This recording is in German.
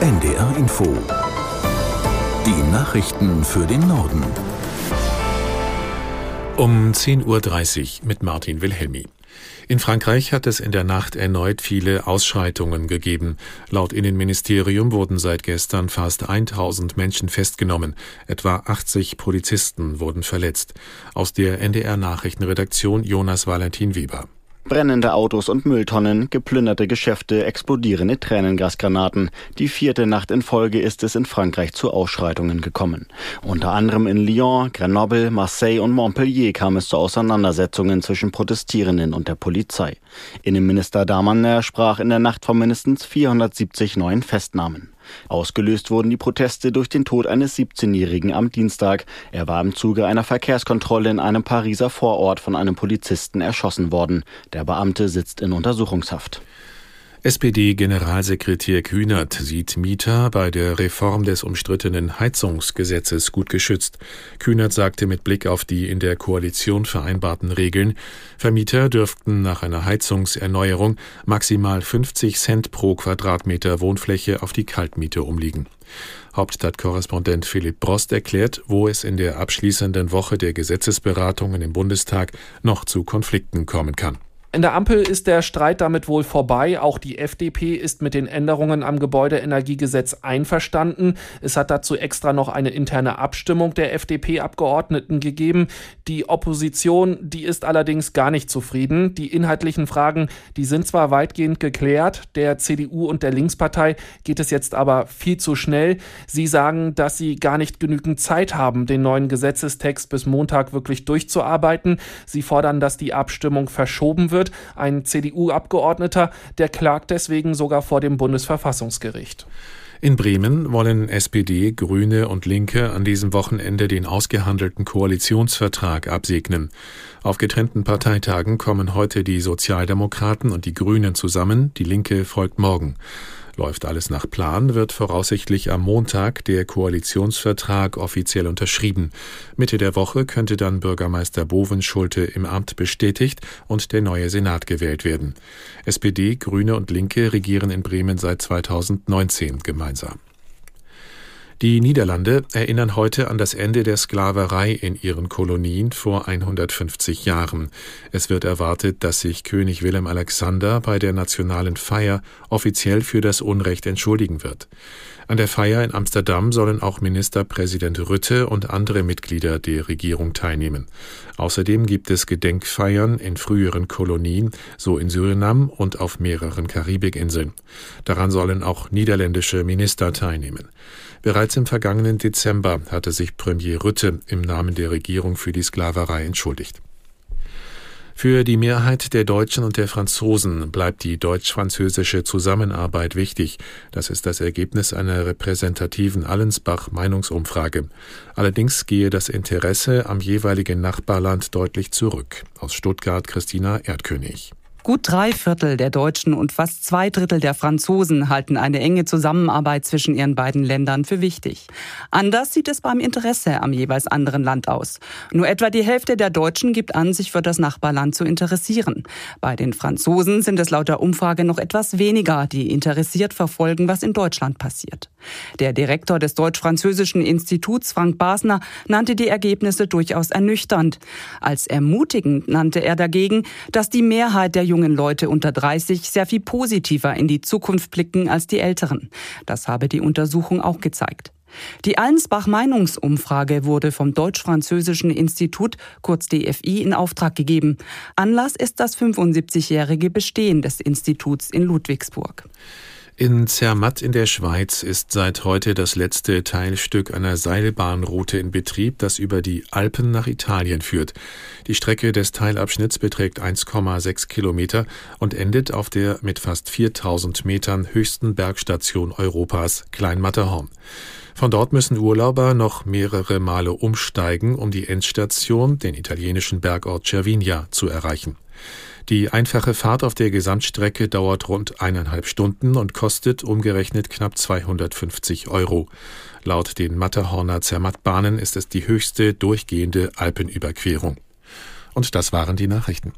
NDR Info. Die Nachrichten für den Norden. Um 10.30 Uhr mit Martin Wilhelmi. In Frankreich hat es in der Nacht erneut viele Ausschreitungen gegeben. Laut Innenministerium wurden seit gestern fast 1000 Menschen festgenommen. Etwa 80 Polizisten wurden verletzt. Aus der NDR Nachrichtenredaktion Jonas Valentin Weber. Brennende Autos und Mülltonnen, geplünderte Geschäfte, explodierende Tränengasgranaten. Die vierte Nacht in Folge ist es in Frankreich zu Ausschreitungen gekommen. Unter anderem in Lyon, Grenoble, Marseille und Montpellier kam es zu Auseinandersetzungen zwischen Protestierenden und der Polizei. Innenminister Damaner sprach in der Nacht von mindestens 470 neuen Festnahmen. Ausgelöst wurden die Proteste durch den Tod eines 17-Jährigen am Dienstag. Er war im Zuge einer Verkehrskontrolle in einem Pariser Vorort von einem Polizisten erschossen worden. Der Beamte sitzt in Untersuchungshaft. SPD-Generalsekretär Kühnert sieht Mieter bei der Reform des umstrittenen Heizungsgesetzes gut geschützt. Kühnert sagte mit Blick auf die in der Koalition vereinbarten Regeln, Vermieter dürften nach einer Heizungserneuerung maximal 50 Cent pro Quadratmeter Wohnfläche auf die Kaltmiete umliegen. Hauptstadtkorrespondent Philipp Brost erklärt, wo es in der abschließenden Woche der Gesetzesberatungen im Bundestag noch zu Konflikten kommen kann. In der Ampel ist der Streit damit wohl vorbei. Auch die FDP ist mit den Änderungen am Gebäudeenergiegesetz einverstanden. Es hat dazu extra noch eine interne Abstimmung der FDP-Abgeordneten gegeben. Die Opposition, die ist allerdings gar nicht zufrieden. Die inhaltlichen Fragen, die sind zwar weitgehend geklärt. Der CDU und der Linkspartei geht es jetzt aber viel zu schnell. Sie sagen, dass sie gar nicht genügend Zeit haben, den neuen Gesetzestext bis Montag wirklich durchzuarbeiten. Sie fordern, dass die Abstimmung verschoben wird wird. Ein CDU-Abgeordneter, der klagt deswegen sogar vor dem Bundesverfassungsgericht. In Bremen wollen SPD, Grüne und Linke an diesem Wochenende den ausgehandelten Koalitionsvertrag absegnen. Auf getrennten Parteitagen kommen heute die Sozialdemokraten und die Grünen zusammen, die Linke folgt morgen. Läuft alles nach Plan, wird voraussichtlich am Montag der Koalitionsvertrag offiziell unterschrieben. Mitte der Woche könnte dann Bürgermeister Bovenschulte im Amt bestätigt und der neue Senat gewählt werden. SPD, Grüne und Linke regieren in Bremen seit 2019 gemeinsam. Die Niederlande erinnern heute an das Ende der Sklaverei in ihren Kolonien vor 150 Jahren. Es wird erwartet, dass sich König Willem Alexander bei der nationalen Feier offiziell für das Unrecht entschuldigen wird. An der Feier in Amsterdam sollen auch Ministerpräsident Rütte und andere Mitglieder der Regierung teilnehmen. Außerdem gibt es Gedenkfeiern in früheren Kolonien, so in Surinam und auf mehreren Karibikinseln. Daran sollen auch niederländische Minister teilnehmen. Bereits im vergangenen Dezember hatte sich Premier Rütte im Namen der Regierung für die Sklaverei entschuldigt. Für die Mehrheit der Deutschen und der Franzosen bleibt die deutsch-französische Zusammenarbeit wichtig. Das ist das Ergebnis einer repräsentativen Allensbach-Meinungsumfrage. Allerdings gehe das Interesse am jeweiligen Nachbarland deutlich zurück. Aus Stuttgart Christina Erdkönig. Gut drei Viertel der Deutschen und fast zwei Drittel der Franzosen halten eine enge Zusammenarbeit zwischen ihren beiden Ländern für wichtig. Anders sieht es beim Interesse am jeweils anderen Land aus. Nur etwa die Hälfte der Deutschen gibt an, sich für das Nachbarland zu interessieren. Bei den Franzosen sind es laut der Umfrage noch etwas weniger, die interessiert verfolgen, was in Deutschland passiert. Der Direktor des Deutsch-Französischen Instituts, Frank Basner, nannte die Ergebnisse durchaus ernüchternd. Als ermutigend nannte er dagegen, dass die Mehrheit der jungen Leute unter 30 sehr viel positiver in die Zukunft blicken als die Älteren. Das habe die Untersuchung auch gezeigt. Die Allensbach-Meinungsumfrage wurde vom Deutsch-Französischen Institut, kurz DFI, in Auftrag gegeben. Anlass ist das 75-jährige Bestehen des Instituts in Ludwigsburg. In Zermatt in der Schweiz ist seit heute das letzte Teilstück einer Seilbahnroute in Betrieb, das über die Alpen nach Italien führt. Die Strecke des Teilabschnitts beträgt 1,6 Kilometer und endet auf der mit fast 4000 Metern höchsten Bergstation Europas, Kleinmatterhorn. Von dort müssen Urlauber noch mehrere Male umsteigen, um die Endstation, den italienischen Bergort Cervinia, zu erreichen. Die einfache Fahrt auf der Gesamtstrecke dauert rund eineinhalb Stunden und kostet umgerechnet knapp 250 Euro. Laut den Matterhorner Zermattbahnen ist es die höchste durchgehende Alpenüberquerung. Und das waren die Nachrichten.